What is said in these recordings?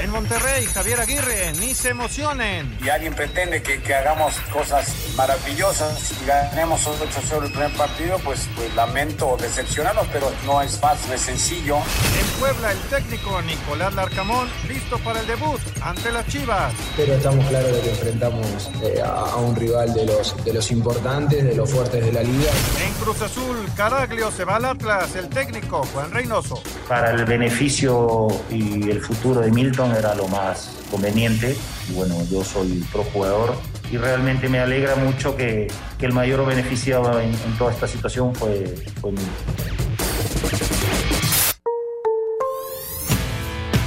En Monterrey, Javier Aguirre, ni se emocionen. Y alguien pretende que, que hagamos cosas maravillosas y ganemos 8-0 el primer partido, pues, pues lamento decepcionarnos, pero no es fácil, es sencillo. En Puebla, el técnico Nicolás Larcamón, listo para el debut ante las Chivas. Pero estamos claros de que enfrentamos eh, a, a un rival de los, de los importantes, de los fuertes de la liga. En Cruz Azul, Caraglio se va al Atlas, el técnico Juan Reynoso. Para el beneficio y el futuro de Milton era lo más conveniente. Y bueno, yo soy pro jugador y realmente me alegra mucho que, el mayor beneficiado en, toda esta situación fue, fue Milton.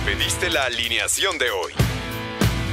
Pediste la alineación de hoy.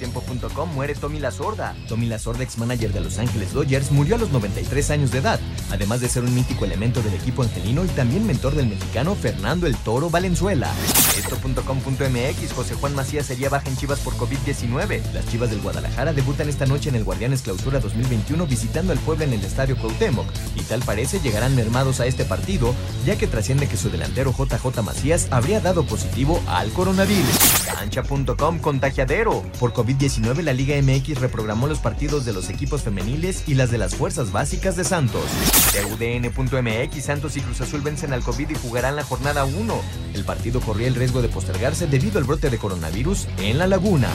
Mediotiempo.com muere Tommy La Sorda. Tommy La Sorda, ex manager de Los Ángeles Dodgers, murió a los 93 años de edad, además de ser un mítico elemento del equipo angelino y también mentor del mexicano Fernando el Toro Valenzuela. Esto.com.mx José Juan Macías sería baja en Chivas por COVID-19. Las Chivas del Guadalajara debutan esta noche en el Guardianes Clausura 2021 visitando al pueblo en el Estadio Cuauhtémoc y tal parece llegarán mermados a este partido, ya que trasciende que su delantero JJ Macías habría dado positivo al coronavirus. Cancha.com contagiadero. Por COVID-19 la Liga MX reprogramó los partidos de los equipos femeniles y las de las fuerzas básicas de Santos. TUDN.mx Santos y Cruz Azul vencen al COVID y jugarán la jornada 1. El partido corría el riesgo de postergarse debido al brote de coronavirus en la laguna.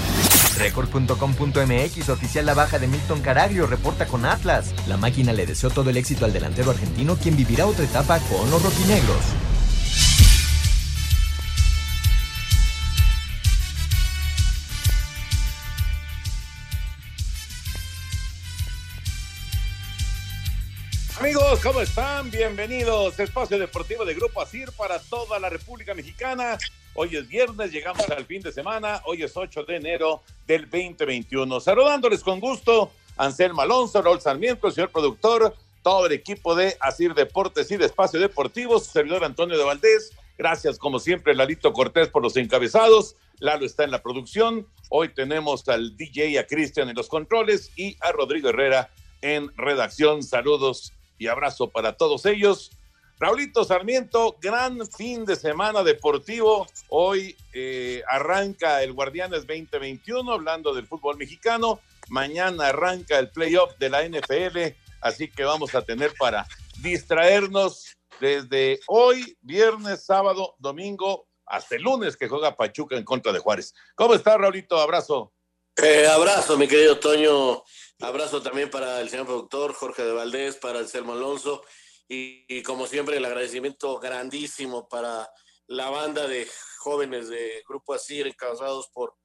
Record.com.mx oficial la baja de Milton Caraglio reporta con Atlas. La máquina le deseó todo el éxito al delantero argentino quien vivirá otra etapa con los rojinegros. Amigos, ¿cómo están? Bienvenidos. Espacio Deportivo de Grupo Asir para toda la República Mexicana. Hoy es viernes, llegamos al fin de semana. Hoy es 8 de enero del 2021. Saludándoles con gusto, Anselmo Alonso, Raúl Sarmiento, el señor productor, todo el equipo de Asir Deportes y de Espacio Deportivo, su servidor Antonio de Valdés. Gracias, como siempre, Lalito Cortés por los encabezados. Lalo está en la producción. Hoy tenemos al DJ, a Cristian en los controles y a Rodrigo Herrera en redacción. Saludos y abrazo para todos ellos. Raulito Sarmiento, gran fin de semana deportivo. Hoy eh, arranca el Guardianes 2021, hablando del fútbol mexicano. Mañana arranca el playoff de la NFL, así que vamos a tener para distraernos desde hoy, viernes, sábado, domingo, hasta el lunes que juega Pachuca en contra de Juárez. ¿Cómo está, Raulito? Abrazo. Eh, abrazo, mi querido Toño. Abrazo también para el señor productor Jorge de Valdés, para el Selmo Alonso y, y, como siempre el agradecimiento grandísimo para la banda de jóvenes de Grupo Asir encabezados por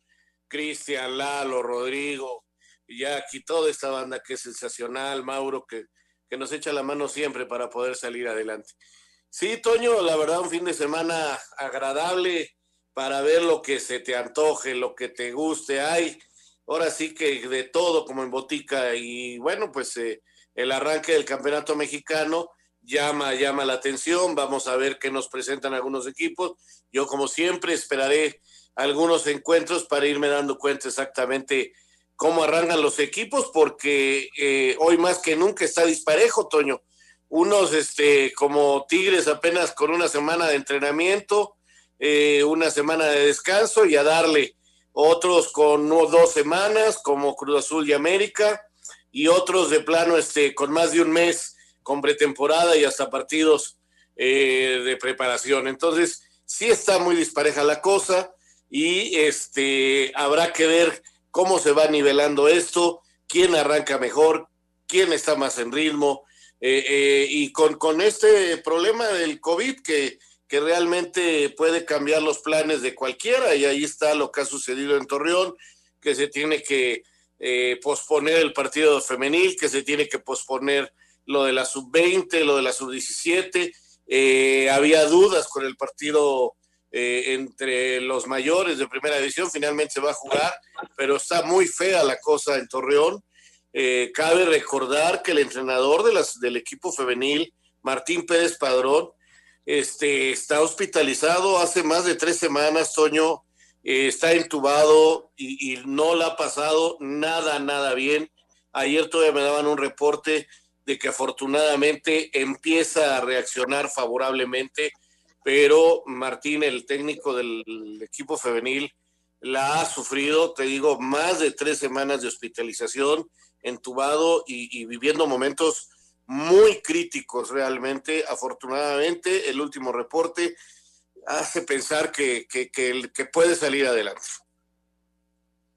Cristian, Lalo, Rodrigo, Jackie, toda esta banda que es sensacional, Mauro, que, que nos echa la mano siempre para poder salir adelante. Sí, Toño, la verdad un fin de semana agradable para ver lo que se te antoje, lo que te guste. Hay ahora sí que de todo como en botica y bueno, pues eh, el arranque del campeonato mexicano llama, llama la atención, vamos a ver qué nos presentan algunos equipos, yo como siempre esperaré algunos encuentros para irme dando cuenta exactamente cómo arrancan los equipos, porque eh, hoy más que nunca está disparejo, Toño. Unos este, como Tigres apenas con una semana de entrenamiento, eh, una semana de descanso y a darle otros con dos semanas, como Cruz Azul y América, y otros de plano este, con más de un mes, con pretemporada y hasta partidos eh, de preparación. Entonces, sí está muy dispareja la cosa y este, habrá que ver cómo se va nivelando esto, quién arranca mejor, quién está más en ritmo. Eh, eh, y con, con este problema del COVID que, que realmente puede cambiar los planes de cualquiera, y ahí está lo que ha sucedido en Torreón, que se tiene que eh, posponer el partido femenil, que se tiene que posponer lo de la sub-20, lo de la sub-17. Eh, había dudas con el partido eh, entre los mayores de primera división, finalmente se va a jugar, pero está muy fea la cosa en Torreón. cabe recordar que el entrenador de las, del equipo femenil, Martín Pérez Padrón, este, está hospitalizado hace más de tres semanas, Toño, eh, está entubado y, no le ha pasado nada, nada bien. Ayer todavía me daban un reporte de que afortunadamente empieza a reaccionar favorablemente, pero Martín, el técnico del equipo femenil, la ha sufrido, te digo, más de tres semanas de hospitalización, entubado y viviendo momentos muy críticos realmente. Afortunadamente, el último reporte hace pensar que, que, puede salir adelante.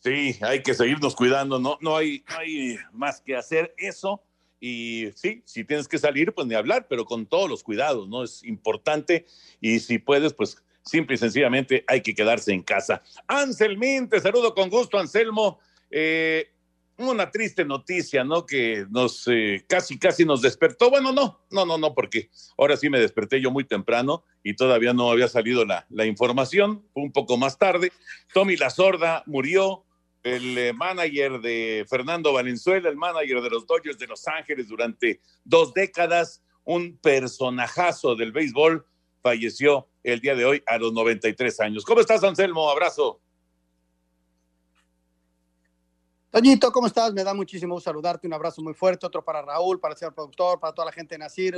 Sí, hay que seguirnos cuidando, no, no, hay, no hay más que hacer eso. Y sí, si tienes que salir, pues ni hablar, pero con todos los cuidados, ¿no? Es importante. Y si puedes, pues simple y sencillamente hay que quedarse en casa. Anselmín, te saludo con gusto, Anselmo. Eh, una triste noticia, ¿no? Que nos eh, casi, casi nos despertó. Bueno, no, no, no, no, porque ahora sí me desperté yo muy temprano y todavía no había salido la, la información, un poco más tarde. Tommy La Sorda murió, el eh, manager de Fernando Valenzuela, el manager de los Dodgers de Los Ángeles durante dos décadas, un personajazo del béisbol, falleció el día de hoy a los 93 años. ¿Cómo estás, Anselmo? Abrazo. Toñito, ¿cómo estás? Me da muchísimo gusto saludarte. Un abrazo muy fuerte, otro para Raúl, para el señor productor, para toda la gente de Nacir.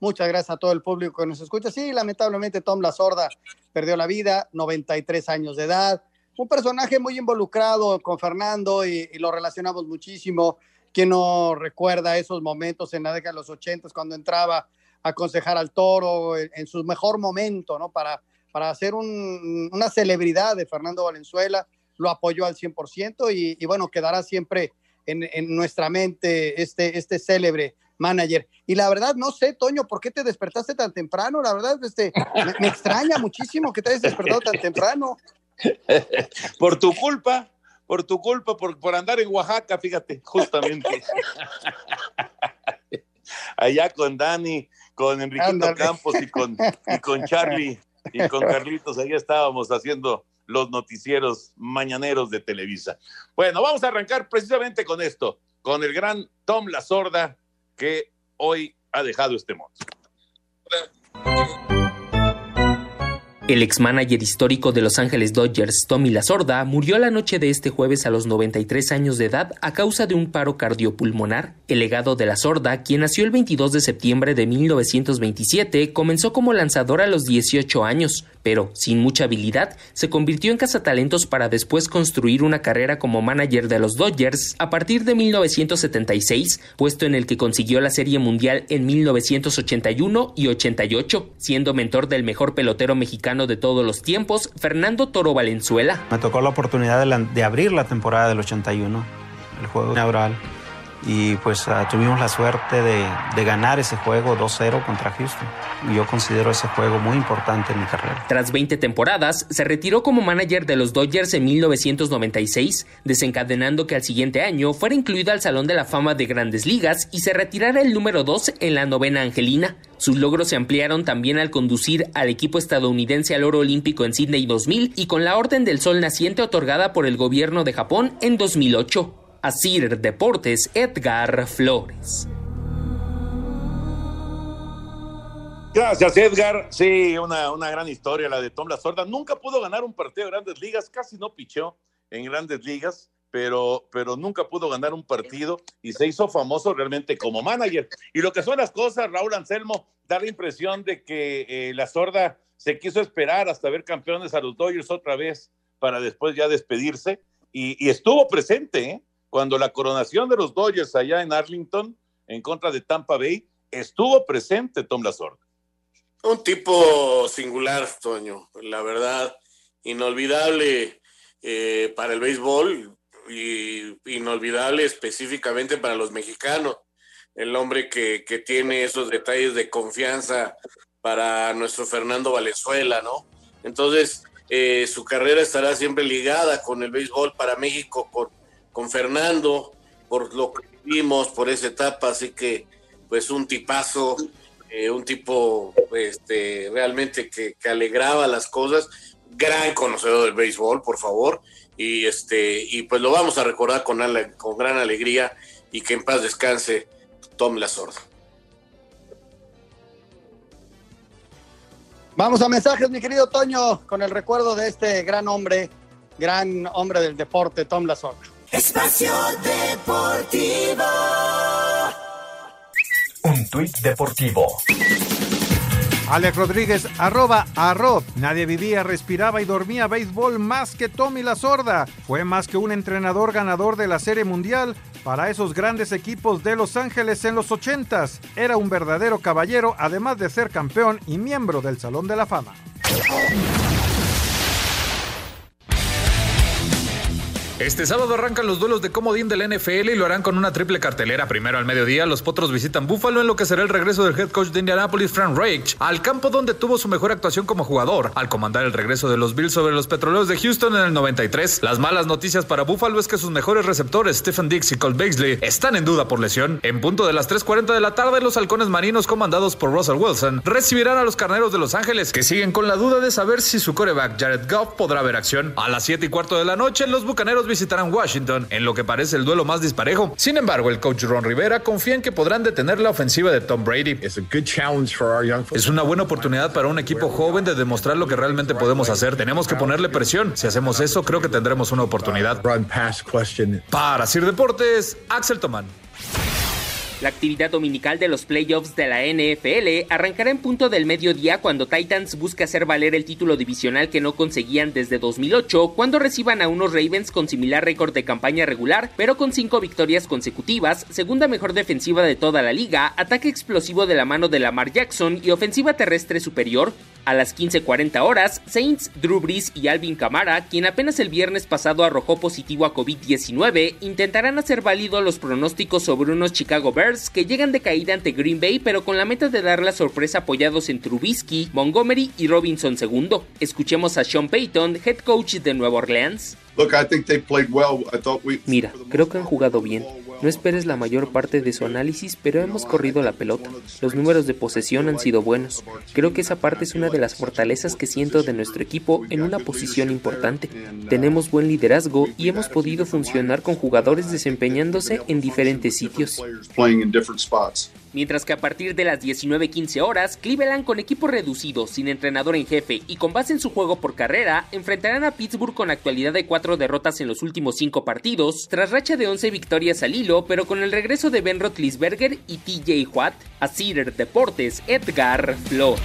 Muchas gracias a todo el público que nos escucha. Sí, lamentablemente Tom La Sorda perdió la vida, 93 años de edad. Un personaje muy involucrado con Fernando y, lo relacionamos muchísimo. ¿Quién no recuerda esos momentos en la década de los 80 cuando entraba a aconsejar al toro en, su mejor momento, ¿no? Para, para hacer una celebridad de Fernando Valenzuela lo apoyó al 100% y, y bueno, quedará siempre en, en, nuestra mente este, este célebre manager. Y la verdad, no sé, Toño, ¿por qué te despertaste tan temprano? La verdad, este, me, extraña muchísimo que te hayas despertado tan temprano. por tu culpa, por tu culpa, por, por andar en Oaxaca, fíjate, justamente. Allá con Dani, con Enriquito Campos y con, y con Charlie y con Carlitos, ahí estábamos haciendo los noticieros mañaneros de Televisa. Bueno, vamos a arrancar precisamente con esto, con el gran Tom La Sorda, que hoy ha dejado este mundo. El ex-manager histórico de Los Ángeles Dodgers, Tommy Lasorda, murió la noche de este jueves a los 93 años de edad a causa de un paro cardiopulmonar. El legado de Lasorda, quien nació el 22 de septiembre de 1927, comenzó como lanzador a los 18 años, pero sin mucha habilidad, se convirtió en cazatalentos para después construir una carrera como manager de los Dodgers a partir de 1976, puesto en el que consiguió la Serie Mundial en 1981 y 88, siendo mentor del mejor pelotero mexicano de todos los tiempos, Fernando Toro Valenzuela. Me tocó la oportunidad de, abrir la temporada del 81, el juego inaugural y pues ah, tuvimos la suerte de, ganar ese juego 2-0 contra Houston. Yo considero ese juego muy importante en mi carrera. Tras 20 temporadas, se retiró como manager de los Dodgers en 1996, desencadenando que al siguiente año fuera incluido al Salón de la Fama de Grandes Ligas y se retirara el número 2 en la novena Angelina. Sus logros se ampliaron también al conducir al equipo estadounidense al oro olímpico en Sydney 2000 y con la Orden del Sol Naciente otorgada por el gobierno de Japón en 2008. Asir Deportes Edgar Flores. Gracias, Edgar. Sí, una, una gran historia la de Tom La Sorda. Nunca pudo ganar un partido de grandes ligas, casi no pichó en grandes ligas, pero, pero nunca pudo ganar un partido y se hizo famoso realmente como manager. Y lo que son las cosas, Raúl Anselmo, da la impresión de que eh, La Sorda se quiso esperar hasta ver campeones a los Dodgers otra vez para después ya despedirse y, y estuvo presente, ¿eh? Cuando la coronación de los Dodgers allá en Arlington, en contra de Tampa Bay, estuvo presente Tom Lazor. Un tipo singular, Toño, la verdad, inolvidable eh, para el béisbol y inolvidable específicamente para los mexicanos. El hombre que, que tiene esos detalles de confianza para nuestro Fernando Valenzuela, ¿no? Entonces, eh, su carrera estará siempre ligada con el béisbol para México, con, con Fernando, por lo que vimos, por esa etapa, así que pues un tipazo, eh, un tipo este, realmente que, alegraba las cosas, gran conocedor del béisbol, por favor, y este y pues lo vamos a recordar con, con gran alegría y que en paz descanse Tom La Sorda. Vamos a mensajes, mi querido Toño, con el recuerdo de este gran hombre, gran hombre del deporte, Tom Lazorda. Espacio Deportivo. Un tuit deportivo. Alex Rodríguez, arroba arrob. Nadie vivía, respiraba y dormía béisbol más que Tommy La Sorda. Fue más que un entrenador ganador de la Serie Mundial para esos grandes equipos de Los Ángeles en los 80s. Era un verdadero caballero, además de ser campeón y miembro del Salón de la Fama. Este sábado arrancan los duelos de comodín del NFL y lo harán con una triple cartelera. Primero al mediodía, los Potros visitan Buffalo en lo que será el regreso del head coach de Indianapolis, Frank Reich, al campo donde tuvo su mejor actuación como jugador, al comandar el regreso de los Bills sobre los Petroleros de Houston en el 93. Las malas noticias para Buffalo es que sus mejores receptores, Stephen Dix y Colt Beasley, están en duda por lesión. En punto de las 3.40 de la tarde, los halcones marinos comandados por Russell Wilson recibirán a los carneros de Los Ángeles, que siguen con la duda de saber si su coreback Jared Goff podrá ver acción. A las 7 y cuarto de la noche, los bucaneros visitarán Washington en lo que parece el duelo más disparejo. Sin embargo, el coach Ron Rivera confía en que podrán detener la ofensiva de Tom Brady. Es una buena oportunidad para un equipo joven de demostrar lo que realmente podemos hacer. Tenemos que ponerle presión. Si hacemos eso, creo que tendremos una oportunidad. Para Sir Deportes, Axel Tomán. La actividad dominical de los playoffs de la NFL arrancará en punto del mediodía cuando Titans busca hacer valer el título divisional que no conseguían desde 2008 cuando reciban a unos Ravens con similar récord de campaña regular pero con cinco victorias consecutivas, segunda mejor defensiva de toda la liga, ataque explosivo de la mano de Lamar Jackson y ofensiva terrestre superior. A las 15:40 horas, Saints, Drew Brees y Alvin Kamara, quien apenas el viernes pasado arrojó positivo a COVID-19, intentarán hacer válido los pronósticos sobre unos Chicago Bears que llegan de caída ante Green Bay, pero con la meta de dar la sorpresa apoyados en Trubisky, Montgomery y Robinson II. Escuchemos a Sean Payton, head coach de Nueva Orleans. Mira, creo que han jugado bien. No esperes la mayor parte de su análisis, pero hemos corrido la pelota. Los números de posesión han sido buenos. Creo que esa parte es una de las fortalezas que siento de nuestro equipo en una posición importante. Tenemos buen liderazgo y hemos podido funcionar con jugadores desempeñándose en diferentes sitios. Mientras que a partir de las 19:15 horas, Cleveland con equipo reducido, sin entrenador en jefe y con base en su juego por carrera, enfrentarán a Pittsburgh con actualidad de cuatro derrotas en los últimos cinco partidos, tras racha de 11 victorias al hilo, pero con el regreso de Ben Roethlisberger y TJ Watt, a Cedar Deportes, Edgar Flores.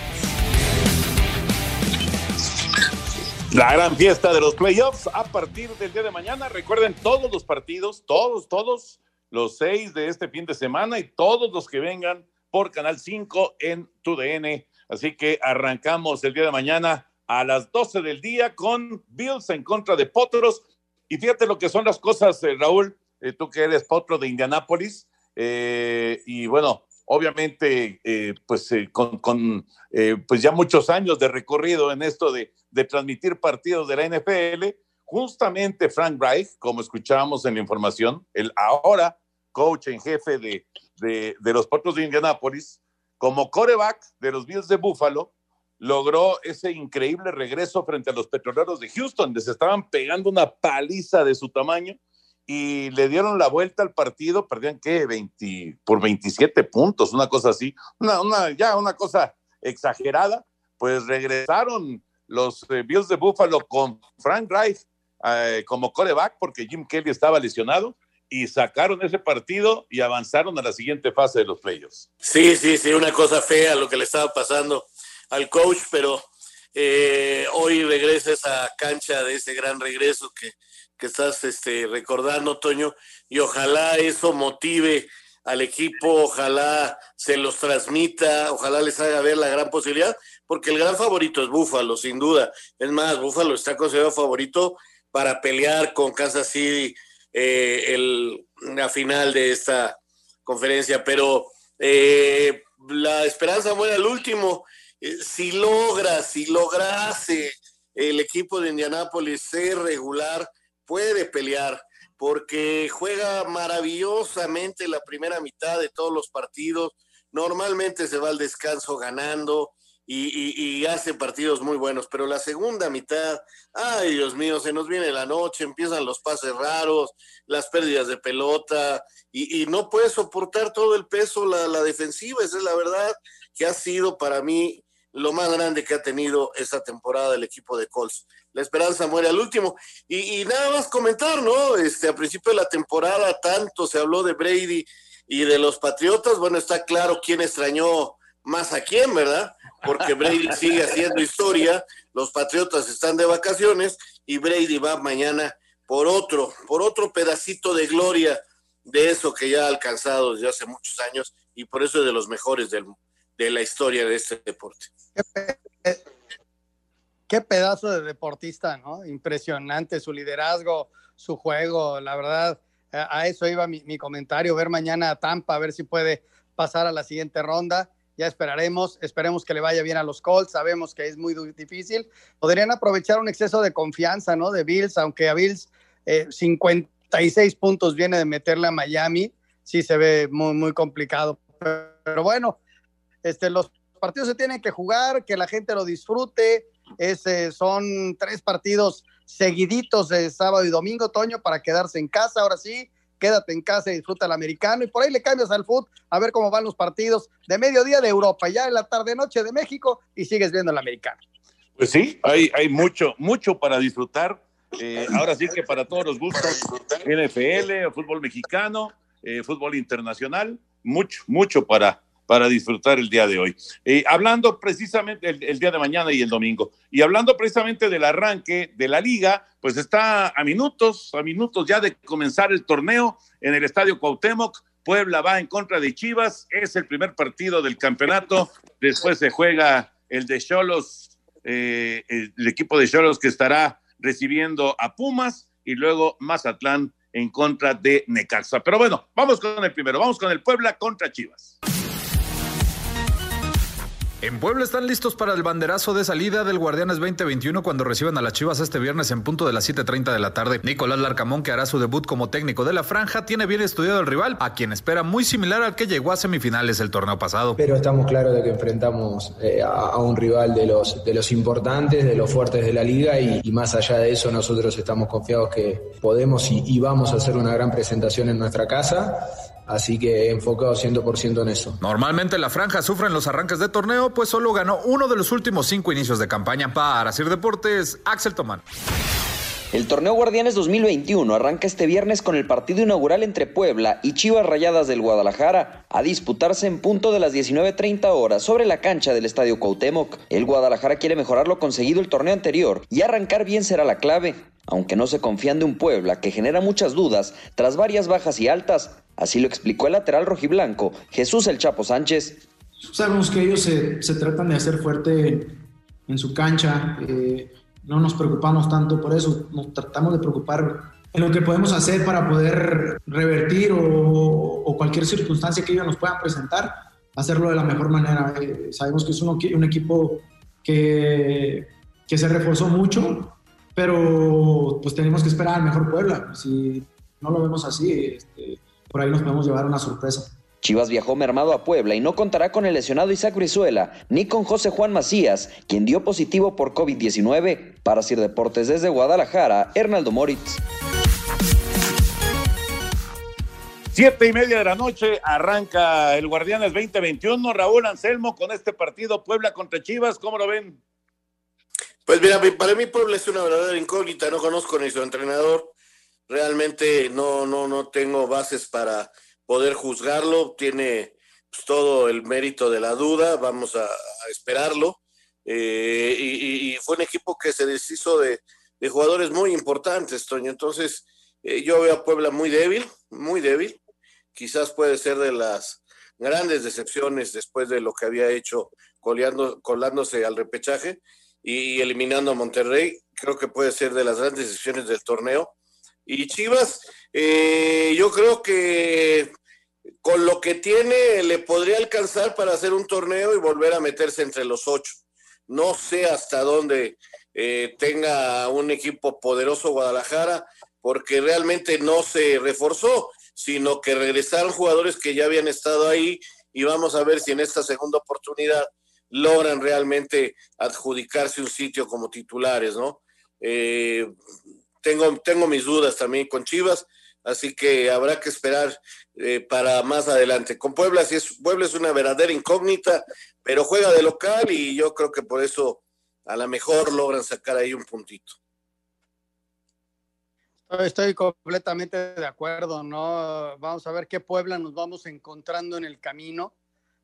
La gran fiesta de los playoffs a partir del día de mañana. Recuerden todos los partidos, todos, todos los seis de este fin de semana y todos los que vengan por Canal 5 en TUDN. Así que arrancamos el día de mañana a las 12 del día con Bills en contra de Potros. Y fíjate lo que son las cosas, eh, Raúl, eh, tú que eres Potro de Indianápolis. Eh, y bueno, obviamente, pues con, con pues ya muchos años de recorrido en esto de, de transmitir partidos de la NFL, justamente Frank Reich, como escuchábamos en la información, el ahora coach en jefe de, de, los Potros de Indianápolis, como coreback de los Bills de Buffalo, logró ese increíble regreso frente a los petroleros de Houston. Les estaban pegando una paliza de su tamaño y le dieron la vuelta al partido. Perdían, ¿qué? 20, por 27 puntos, una cosa así. Una, ya una cosa exagerada. Pues regresaron los eh, Bills de Buffalo con Frank Reich eh, como coreback porque Jim Kelly estaba lesionado y sacaron ese partido y avanzaron a la siguiente fase de los playoffs. Sí, sí, sí, una cosa fea lo que le estaba pasando al coach, pero eh, hoy regresa esa cancha de ese gran regreso que, que estás este, recordando, Toño, y ojalá eso motive al equipo, ojalá se los transmita, ojalá les haga ver la gran posibilidad, porque el gran favorito es Búfalo, sin duda. Es más, Búfalo está considerado favorito para pelear con Kansas City eh, el, la final de esta conferencia, pero eh, la esperanza muere al último. Eh, si logra, si lograse el equipo de Indianápolis ser regular, puede pelear porque juega maravillosamente la primera mitad de todos los partidos. Normalmente se va al descanso ganando y, hace partidos muy buenos, pero la segunda mitad, ay Dios mío, se nos viene la noche, empiezan los pases raros, las pérdidas de pelota y, no puede soportar todo el peso la, la defensiva, esa es la verdad que ha sido para mí lo más grande que ha tenido esta temporada el equipo de Colts. La esperanza muere al último. Y, nada más comentar, ¿no? Este, a principio de la temporada tanto se habló de Brady y de los Patriotas. Bueno, está claro quién extrañó más a quién, ¿verdad? Porque Brady sigue haciendo historia, los Patriotas están de vacaciones y Brady va mañana por otro, por otro pedacito de gloria de eso que ya ha alcanzado desde hace muchos años y por eso es de los mejores del, de la historia de este deporte. Qué, pedazo de deportista, ¿no? Impresionante su liderazgo, su juego, la verdad, a, eso iba mi, mi, comentario, ver mañana a Tampa, a ver si puede pasar a la siguiente ronda. Ya esperaremos, esperemos que le vaya bien a los Colts, sabemos que es muy difícil. Podrían aprovechar un exceso de confianza, ¿no? De Bills, aunque a Bills 56 eh, puntos viene de meterle a Miami, sí se ve muy, muy complicado. pero bueno, este, los partidos se tienen que jugar, que la gente lo disfrute. son tres partidos seguiditos de sábado y domingo, Toño, para quedarse en casa. Ahora sí, quédate en casa y disfruta el americano. Y por ahí le cambias al fútbol a ver cómo van los partidos de mediodía de Europa, ya en la tarde-noche de México y sigues viendo el americano. Pues sí, hay, hay mucho, mucho para disfrutar. Eh, ahora sí que para todos los gustos, NFL, fútbol mexicano, eh, fútbol internacional, mucho, mucho para, para disfrutar el día de hoy. Eh, hablando precisamente el, día de mañana y el domingo, y hablando precisamente del arranque de la liga, pues está a minutos, a minutos ya de comenzar el torneo en el Estadio Cuauhtémoc. Puebla va en contra de Chivas, es el primer partido del campeonato, después se juega el de Cholos, eh, el, equipo de Cholos que estará recibiendo a Pumas y luego Mazatlán en contra de Necaxa. Pero bueno, vamos con el primero, vamos con el Puebla contra Chivas. En Puebla están listos para el banderazo de salida del Guardianes 2021 cuando reciban a las Chivas este viernes en punto de las 7.30 de la tarde. Nicolás Larcamón, que hará su debut como técnico de la franja, tiene bien estudiado el rival, a quien espera muy similar al que llegó a semifinales el torneo pasado. Pero estamos claros de que enfrentamos eh, a, un rival de los, de los importantes, de los fuertes de la liga y, más allá de eso nosotros estamos confiados que podemos y vamos a hacer una gran presentación en nuestra casa Así que enfocado 100% en eso. Normalmente la franja sufre en los arranques de torneo, pues solo ganó uno de los últimos cinco inicios de campaña. Para Sir Deportes, Axel Tomán. El torneo Guardianes 2021 arranca este viernes con el partido inaugural entre Puebla y Chivas Rayadas del Guadalajara, a disputarse en punto de las 19.30 horas sobre la cancha del Estadio Cuauhtémoc. El Guadalajara quiere mejorar lo conseguido el torneo anterior y arrancar bien será la clave, aunque no se confían de un Puebla que genera muchas dudas tras varias bajas y altas, Así lo explicó el lateral rojiblanco, Jesús El Chapo Sánchez. Sabemos que ellos se, tratan de hacer fuerte en su cancha, eh, no nos preocupamos tanto por eso, nos tratamos de preocupar en lo que podemos hacer para poder revertir o, cualquier circunstancia que ellos nos puedan presentar, hacerlo de la mejor manera. Eh, sabemos que es un, un equipo que, que, se reforzó mucho, pero pues tenemos que esperar al mejor Puebla. Si no lo vemos así, este, por ahí nos podemos llevar una sorpresa. Chivas viajó mermado a Puebla y no contará con el lesionado Isaac Brizuela ni con José Juan Macías, quien dio positivo por COVID-19. Para Sir Deportes desde Guadalajara, Hernaldo Moritz. Siete y media de la noche arranca el Guardianes 2021. Raúl Anselmo con este partido Puebla contra Chivas, ¿cómo lo ven? Pues mira, para mí Puebla es una verdadera incógnita, no conozco ni su entrenador realmente no, no, no tengo bases para poder juzgarlo, tiene pues, todo el mérito de la duda, vamos a, esperarlo, eh, y, fue un equipo que se deshizo de, jugadores muy importantes, Toño. Entonces, eh, yo veo a Puebla muy débil, muy débil. Quizás puede ser de las grandes decepciones después de lo que había hecho coleando, colándose al repechaje y eliminando a Monterrey. Creo que puede ser de las grandes decepciones del torneo. Y Chivas, eh, yo creo que con lo que tiene le podría alcanzar para hacer un torneo y volver a meterse entre los ocho. No sé hasta dónde eh, tenga un equipo poderoso Guadalajara, porque realmente no se reforzó, sino que regresaron jugadores que ya habían estado ahí y vamos a ver si en esta segunda oportunidad logran realmente adjudicarse un sitio como titulares, ¿no? Eh, tengo, tengo mis dudas también con Chivas, así que habrá que esperar eh, para más adelante. Con Puebla, si es, Puebla es una verdadera incógnita, pero juega de local y yo creo que por eso a lo mejor logran sacar ahí un puntito. Estoy completamente de acuerdo, ¿no? Vamos a ver qué Puebla nos vamos encontrando en el camino.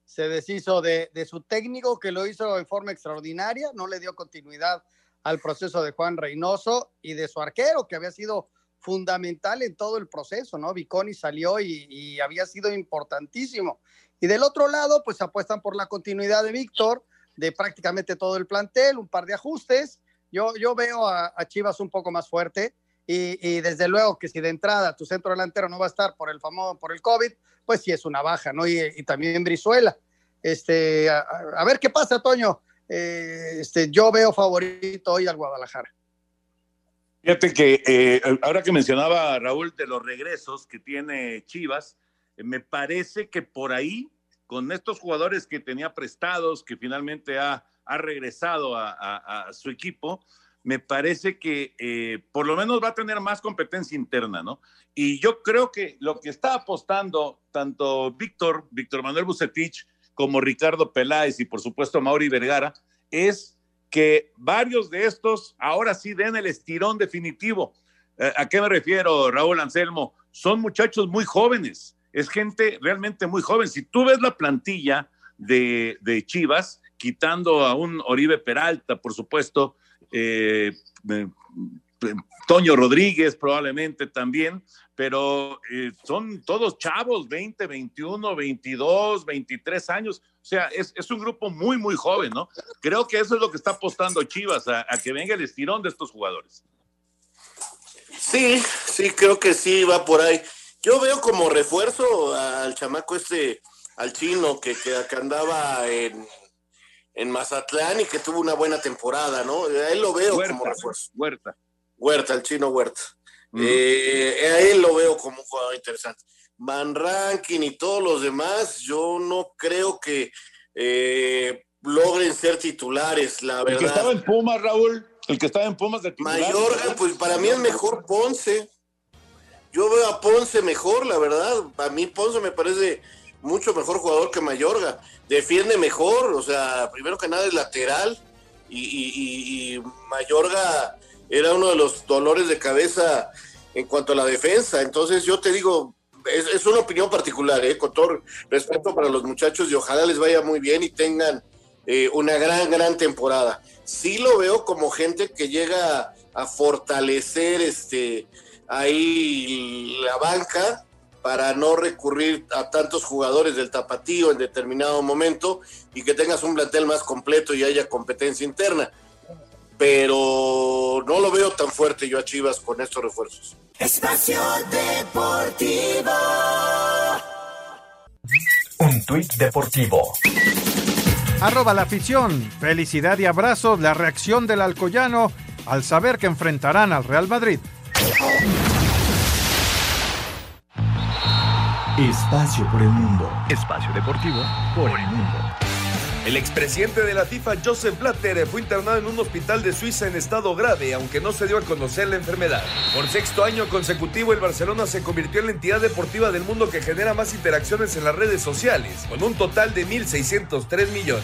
Se deshizo de, de su técnico que lo hizo en forma extraordinaria, no le dio continuidad al proceso de Juan Reynoso y de su arquero, que había sido fundamental en todo el proceso, ¿no? Viconi salió y, había sido importantísimo. Y del otro lado, pues apuestan por la continuidad de Víctor, de prácticamente todo el plantel, un par de ajustes. Yo, yo veo a, Chivas un poco más fuerte y, desde luego que si de entrada tu centro delantero no va a estar por el famoso, por el COVID, pues sí es una baja, ¿no? Y, también Brizuela. Este, a ver qué pasa, Toño. Eh, este, yo veo favorito hoy al Guadalajara. Fíjate que eh, ahora que mencionaba Raúl de los regresos que tiene Chivas, eh, me parece que por ahí, con estos jugadores que tenía prestados, que finalmente ha, regresado a, su equipo, me parece que por lo menos va a tener más competencia interna, ¿no? Y yo creo que lo que está apostando tanto Víctor, Víctor Manuel Bucetich, como Ricardo Peláez y por supuesto Mauri Vergara, es que varios de estos ahora sí den el estirón definitivo. Eh, ¿A qué me refiero, Raúl Anselmo? Son muchachos muy jóvenes, es gente realmente muy joven. Si tú ves la plantilla de, Chivas, quitando a un Oribe Peralta, por supuesto, eh, eh, Toño Rodríguez probablemente también, pero eh, son todos chavos, 20, 21, 22, 23 años. O sea, es, un grupo muy, muy joven, ¿no? Creo que eso es lo que está apostando Chivas, a, que venga el estirón de estos jugadores. Sí, sí, creo que sí, va por ahí. Yo veo como refuerzo al chamaco este, al chino, que, que, andaba en, en Mazatlán y que tuvo una buena temporada, ¿no? A él lo veo como refuerzo. Huerta. Huerta, el chino Huerta. Eh, a él lo veo como un jugador interesante. Van Rankin y todos los demás, yo no creo que eh, logren ser titulares, la verdad. El que estaba en Pumas, Raúl, el que estaba en Pumas de titular. Mayorga, pues para mí es mejor Ponce. Yo veo a Ponce mejor, la verdad. A mí Ponce me parece mucho mejor jugador que Mayorga. Defiende mejor, o sea, primero que nada es lateral. Y, y Mayorga era uno de los dolores de cabeza en cuanto a la defensa. Entonces yo te digo, es, una opinión particular, ¿eh? con todo respeto para los muchachos y ojalá les vaya muy bien y tengan eh, una gran, gran temporada. Sí lo veo como gente que llega a fortalecer este, ahí la banca para no recurrir a tantos jugadores del tapatío en determinado momento y que tengas un plantel más completo y haya competencia interna pero no lo veo tan fuerte yo a Chivas con estos refuerzos. Espacio Deportivo. Un tuit deportivo. Arroba la afición. Felicidad y abrazos. La reacción del Alcoyano al saber que enfrentarán al Real Madrid. Espacio por el mundo. Espacio deportivo por el mundo. El expresidente de la FIFA, Joseph Blatter, fue internado en un hospital de Suiza en estado grave, aunque no se dio a conocer la enfermedad. Por sexto año consecutivo, el Barcelona se convirtió en la entidad deportiva del mundo que genera más interacciones en las redes sociales, con un total de 1.603 millones.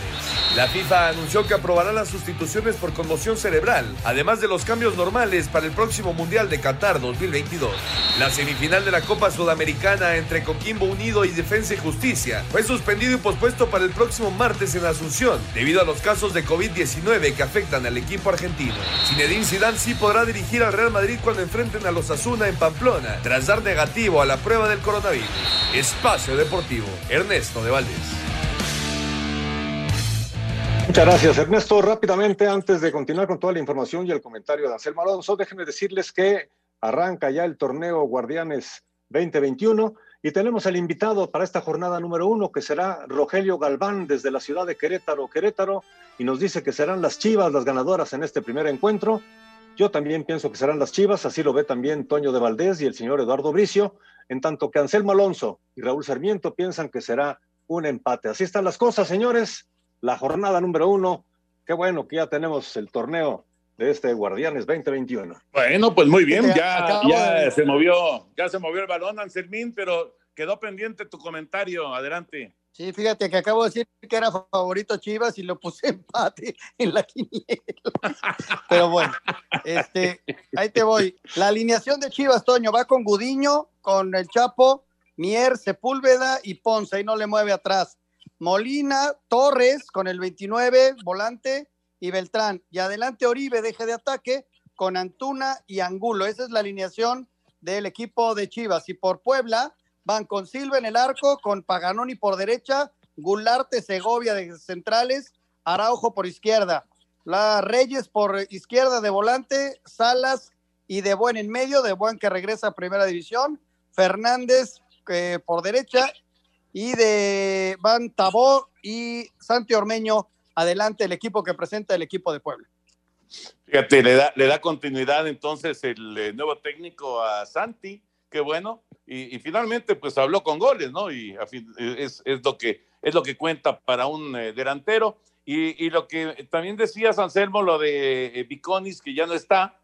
La FIFA anunció que aprobará las sustituciones por conmoción cerebral, además de los cambios normales para el próximo Mundial de Qatar 2022. La semifinal de la Copa Sudamericana entre Coquimbo Unido y Defensa y Justicia fue suspendido y pospuesto para el próximo martes en Asunción, debido a los casos de COVID-19 que afectan al equipo argentino. Zinedine Zidane sí podrá dirigir al Real Madrid cuando enfrenten a los Asuna en Pamplona, tras dar negativo a la prueba del coronavirus. Espacio Deportivo, Ernesto de Valdés. Muchas gracias, Ernesto. Rápidamente, antes de continuar con toda la información y el comentario de Anselmo Alonso, déjenme decirles que arranca ya el torneo Guardianes 2021 y tenemos al invitado para esta jornada número uno, que será Rogelio Galván desde la ciudad de Querétaro, Querétaro, y nos dice que serán las Chivas las ganadoras en este primer encuentro. Yo también pienso que serán las Chivas, así lo ve también Toño de Valdés y el señor Eduardo Bricio, en tanto que Anselmo Alonso y Raúl Sarmiento piensan que será un empate. Así están las cosas, señores. La jornada número uno. Qué bueno que ya tenemos el torneo de este Guardianes 2021. Bueno, pues muy bien, Fíjate, ya, acabo ya se movió, ya se movió el balón, Anselmín, pero quedó pendiente tu comentario. Adelante. Sí, fíjate que acabo de decir que era favorito Chivas y lo puse empate en la quiniela. Pero bueno, este, ahí te voy. La alineación de Chivas, Toño, va con Gudiño, con el Chapo, Mier, Sepúlveda y Ponce, ahí no le mueve atrás. Molina, Torres con el 29, volante, y Beltrán. Y adelante Oribe, deje de ataque, con Antuna y Angulo. Esa es la alineación del equipo de Chivas. Y por Puebla van con Silva en el arco, con Paganoni por derecha, Gularte, Segovia de centrales, Araujo por izquierda. La Reyes por izquierda de volante, Salas y de buen en medio, de buen que regresa a primera división, Fernández eh, por derecha y de Van Tabó y Santi Ormeño adelante el equipo que presenta el equipo de Puebla. Fíjate, le da, continuidad entonces el eh, nuevo técnico a Santi, qué bueno, y, finalmente pues habló con goles, ¿no? Y fin- es, lo, que, es lo que cuenta para un eh, delantero. Y, lo que también decías, Anselmo, lo de eh, que ya no está,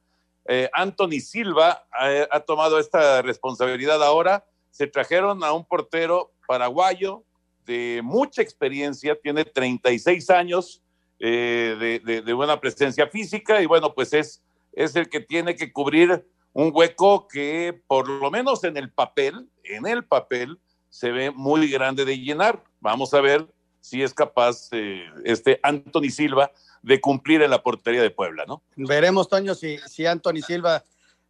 eh, Anthony Silva ha tomado esta responsabilidad ahora, se trajeron a un portero paraguayo de mucha experiencia, tiene 36 años, eh, de, de- buena presencia física y bueno, pues es, es el que tiene que cubrir un hueco que por lo menos en el papel, en el papel, se ve muy grande de llenar. Vamos a ver si es capaz eh, este Anthony Silva de cumplir en la portería de Puebla, ¿no? Veremos, Toño, si, si Anthony Silva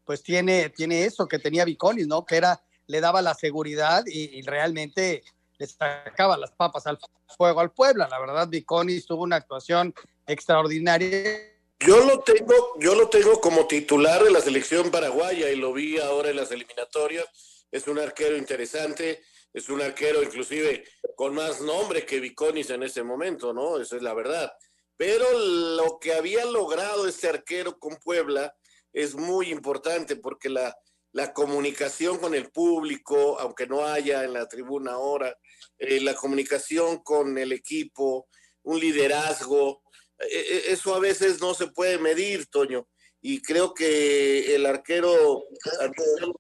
pues tiene, tiene eso que tenía Viconis, ¿no? Que era, le daba la seguridad y realmente le sacaba las papas al fuego al Puebla. La verdad, Viconis tuvo una actuación extraordinaria. Yo lo tengo, yo lo tengo como titular de la selección paraguaya y lo vi ahora en las eliminatorias. Es un arquero interesante, es un arquero inclusive con más nombre que Viconis en ese momento, ¿no? Esa es la verdad. Pero lo que había logrado este arquero con Puebla es muy importante porque la, la comunicación con el público, aunque no haya en la tribuna ahora, eh, la comunicación con el equipo, un liderazgo, eh, eh, eso a veces no se puede medir, Toño, y creo que el arquero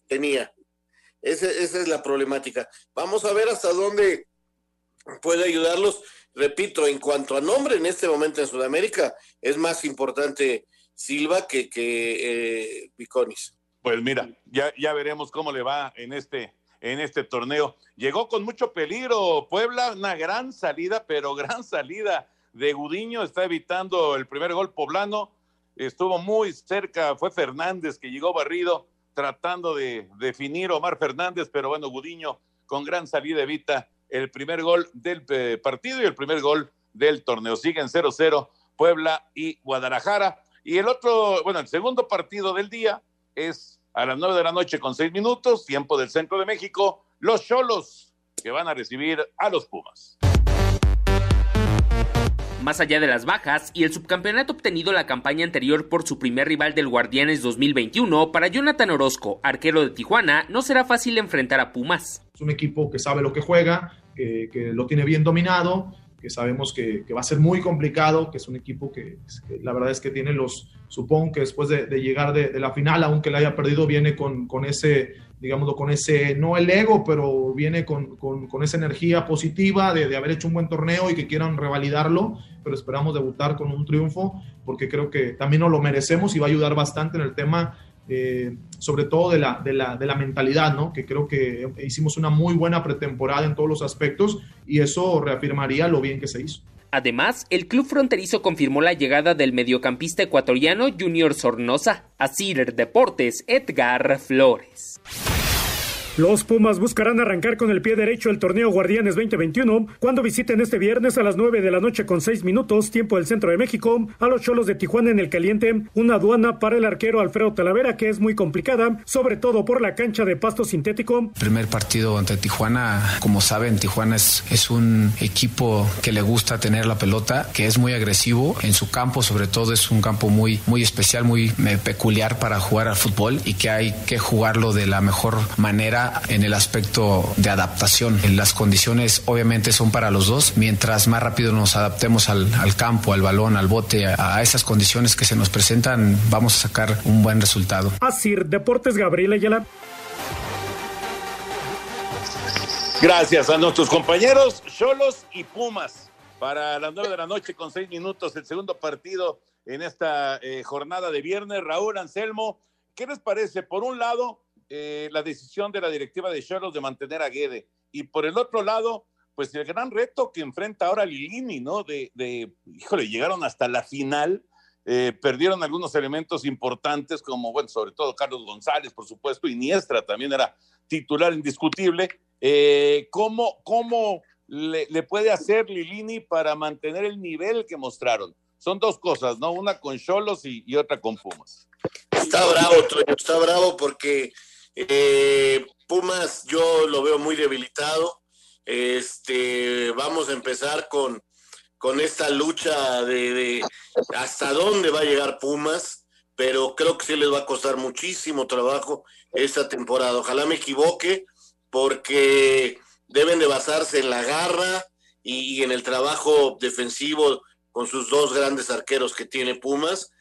tenía. Ese- esa es la problemática. Vamos a ver hasta dónde puede ayudarlos. Repito, en cuanto a nombre en este momento en Sudamérica, es más importante Silva que, que eh. Pues mira, ya, ya veremos cómo le va en este, en este torneo. Llegó con mucho peligro Puebla, una gran salida, pero gran salida de Gudiño, está evitando el primer gol poblano, estuvo muy cerca, fue Fernández que llegó barrido, tratando de definir Omar Fernández, pero bueno, Gudiño con gran salida evita el primer gol del eh, partido y el primer gol del torneo. Siguen 0-0 Puebla y Guadalajara. Y el otro, bueno, el segundo partido del día es a las nueve de la noche con seis minutos, tiempo del centro de México, los Cholos que van a recibir a los Pumas. Más allá de las bajas y el subcampeonato obtenido la campaña anterior por su primer rival del Guardianes 2021, para Jonathan Orozco, arquero de Tijuana, no será fácil enfrentar a Pumas. Es un equipo que sabe lo que juega, que, que lo tiene bien dominado, que sabemos que, que va a ser muy complicado, que es un equipo que, que la verdad es que tiene los, supongo que después de, de llegar de, de, la final, aunque la haya perdido, viene con, con ese, digámoslo, con ese, no el ego, pero viene con, con, con esa energía positiva de, de, haber hecho un buen torneo y que quieran revalidarlo, pero esperamos debutar con un triunfo porque creo que también nos lo merecemos y va a ayudar bastante en el tema eh, sobre todo de la, de, la, de la mentalidad, ¿no? Que creo que hicimos una muy buena pretemporada en todos los aspectos y eso reafirmaría lo bien que se hizo. Además, el club fronterizo confirmó la llegada del mediocampista ecuatoriano Junior Sornosa a Cider Deportes Edgar Flores. Los Pumas buscarán arrancar con el pie derecho el torneo Guardianes 2021 cuando visiten este viernes a las 9 de la noche con 6 minutos, tiempo del centro de México, a los Cholos de Tijuana en el caliente, una aduana para el arquero Alfredo Talavera que es muy complicada, sobre todo por la cancha de pasto sintético. Primer partido ante Tijuana, como saben, Tijuana es, es un equipo que le gusta tener la pelota, que es muy agresivo en su campo, sobre todo es un campo muy, muy especial, muy eh, peculiar para jugar al fútbol y que hay que jugarlo de la mejor manera en el aspecto de adaptación. Las condiciones obviamente son para los dos. Mientras más rápido nos adaptemos al, campo, al balón, al bote, a, esas condiciones que se nos presentan, vamos a sacar un buen resultado. Así, Deportes Gabriel Ayala. Gracias a nuestros compañeros Cholos y Pumas para las nueve de la noche con seis minutos el segundo partido en esta eh, jornada de viernes. Raúl Anselmo, ¿qué les parece? Por un lado, eh, la decisión de la directiva de Cholos de mantener a Guede. Y por el otro lado, pues el gran reto que enfrenta ahora Lilini, ¿no? De, de híjole, llegaron hasta la final, eh, perdieron algunos elementos importantes, como, bueno, sobre todo Carlos González, por supuesto, y Niestra también era titular indiscutible. Eh, ¿Cómo, cómo le, puede hacer Lilini para mantener el nivel que mostraron? Son dos cosas, ¿no? Una con Cholos y, y otra con Pumas. Está bravo, está bravo porque eh, Pumas yo lo veo muy debilitado. Este, vamos a empezar con, con esta lucha de, hasta dónde va a llegar Pumas, pero creo que sí les va a costar muchísimo trabajo esta temporada. Ojalá me equivoque, porque deben de basarse en la garra y, en el trabajo defensivo con sus dos grandes arqueros que tiene Pumas.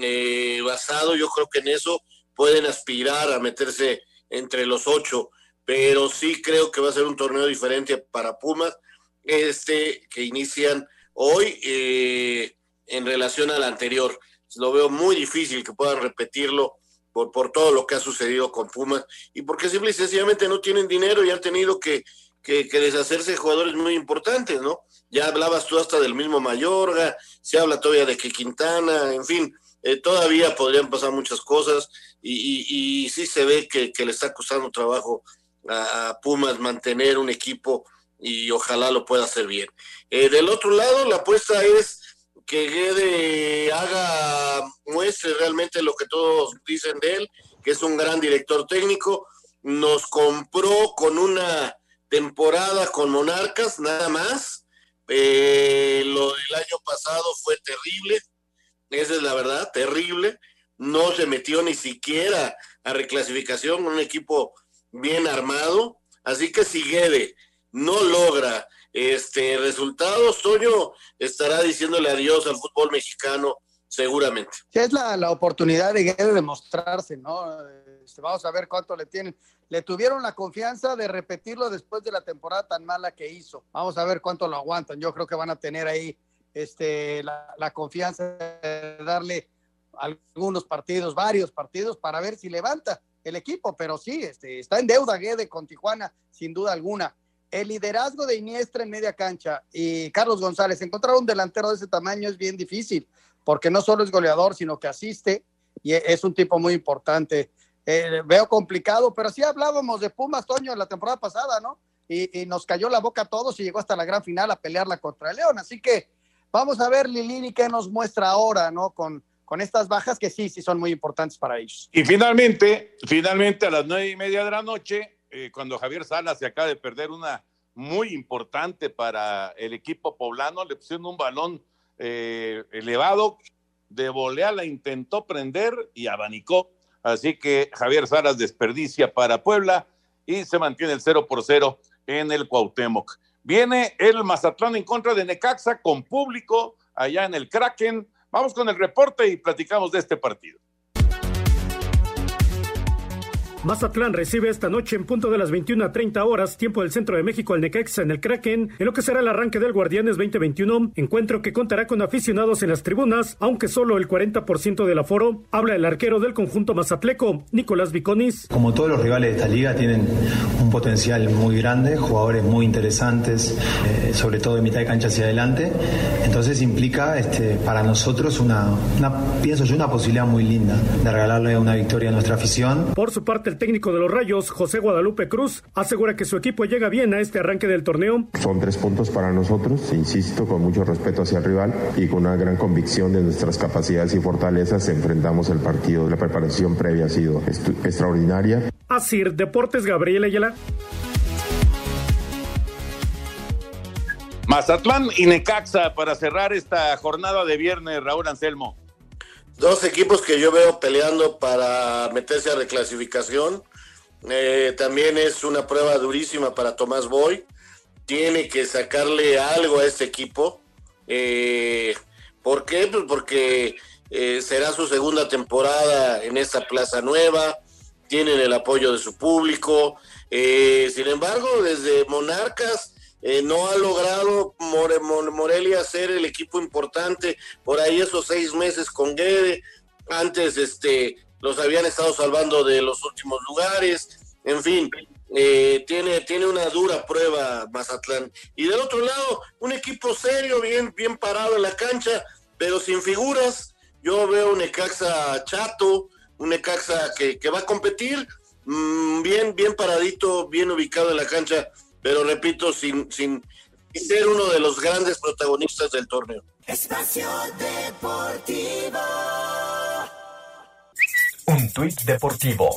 Eh, basado yo creo que en eso pueden aspirar a meterse entre los ocho, pero sí creo que va a ser un torneo diferente para Pumas, este que inician hoy eh, en relación al anterior. Lo veo muy difícil que puedan repetirlo por, por todo lo que ha sucedido con Pumas y porque simple y sencillamente no tienen dinero y han tenido que, que, deshacerse de jugadores muy importantes, ¿no? Ya hablabas tú hasta del mismo Mayorga, se habla todavía de que Quintana, en fin, eh, todavía podrían pasar muchas cosas y, sí se ve que, le está costando trabajo a, Pumas mantener un equipo y ojalá lo pueda hacer bien. Eh, del otro lado, la apuesta es que Guede haga, muestre realmente lo que todos dicen de él, que es un gran director técnico. Nos compró con una temporada con Monarcas, nada más. Eh, lo del año pasado fue terrible esa es la verdad, terrible. No se metió ni siquiera a reclasificación, un equipo bien armado. Así que si Guede no logra este resultados, Toño estará diciéndole adiós al fútbol mexicano seguramente. es la, la oportunidad de Guede de mostrarse, ¿no? Este, vamos a ver cuánto le tienen. Le tuvieron la confianza de repetirlo después de la temporada tan mala que hizo. Vamos a ver cuánto lo aguantan. Yo creo que van a tener ahí este, la, confianza de darle algunos partidos, varios partidos, para ver si levanta el equipo, pero sí, este, está en deuda Guede con Tijuana, sin duda alguna. El liderazgo de Iniestra en media cancha y Carlos González, encontrar un delantero de ese tamaño es bien difícil, porque no solo es goleador, sino que asiste y es un tipo muy importante. Eh, veo complicado, pero sí hablábamos de Pumas, Toño, la temporada pasada, ¿no? Y, nos cayó la boca a todos y llegó hasta la gran final a pelearla contra León. Así que Vamos a ver, Lilini, qué nos muestra ahora, ¿no? Con, con estas bajas que sí, sí son muy importantes para ellos. Y finalmente, finalmente a las nueve y media de la noche, eh, cuando Javier Salas se acaba de perder una muy importante para el equipo poblano, le pusieron un balón eh, elevado, de volea la intentó prender y abanicó. Así que Javier Salas desperdicia para Puebla y se mantiene el 0 por 0 en el Cuauhtémoc. Viene el Mazatlán en contra de Necaxa con público allá en el Kraken. Vamos con el reporte y platicamos de este partido. Mazatlán recibe esta noche en punto de las 21 a 30 horas, tiempo del centro de México, al Necaxa en el Kraken, en lo que será el arranque del Guardianes 2021, encuentro que contará con aficionados en las tribunas, aunque solo el 40% del aforo. Habla el arquero del conjunto mazatleco, Nicolás Viconis. Como todos los rivales de esta liga tienen un potencial muy grande, jugadores muy interesantes, eh, sobre todo de mitad de cancha hacia adelante, entonces implica este, para nosotros una, una, pienso yo, una posibilidad muy linda de regalarle una victoria a nuestra afición. Por su parte, el técnico de los Rayos, José Guadalupe Cruz, asegura que su equipo llega bien a este arranque del torneo. Son tres puntos para nosotros, insisto, con mucho respeto hacia el rival y con una gran convicción de nuestras capacidades y fortalezas enfrentamos el partido. La preparación previa ha sido extraordinaria. Asir Deportes Gabriel Ayala. Mazatlán y Necaxa para cerrar esta jornada de viernes, Raúl Anselmo. Dos equipos que yo veo peleando para meterse a reclasificación. Eh, también es una prueba durísima para Tomás Boy. Tiene que sacarle algo a este equipo. Eh, ¿Por qué? Pues porque eh, será su segunda temporada en esta plaza nueva. Tienen el apoyo de su público. Eh, sin embargo, desde Monarcas eh, no ha logrado More, Morelia ser el equipo importante por ahí esos seis meses con Guede. Antes este, los habían estado salvando de los últimos lugares. En fin, eh, tiene, tiene una dura prueba Mazatlán. Y del otro lado, un equipo serio, bien, bien parado en la cancha, pero sin figuras. Yo veo un Necaxa chato, un Necaxa que, va a competir, mmm, bien, bien paradito, bien ubicado en la cancha pero repito, sin, sin ser uno de los grandes protagonistas del torneo. Espacio Deportivo. Un tuit deportivo.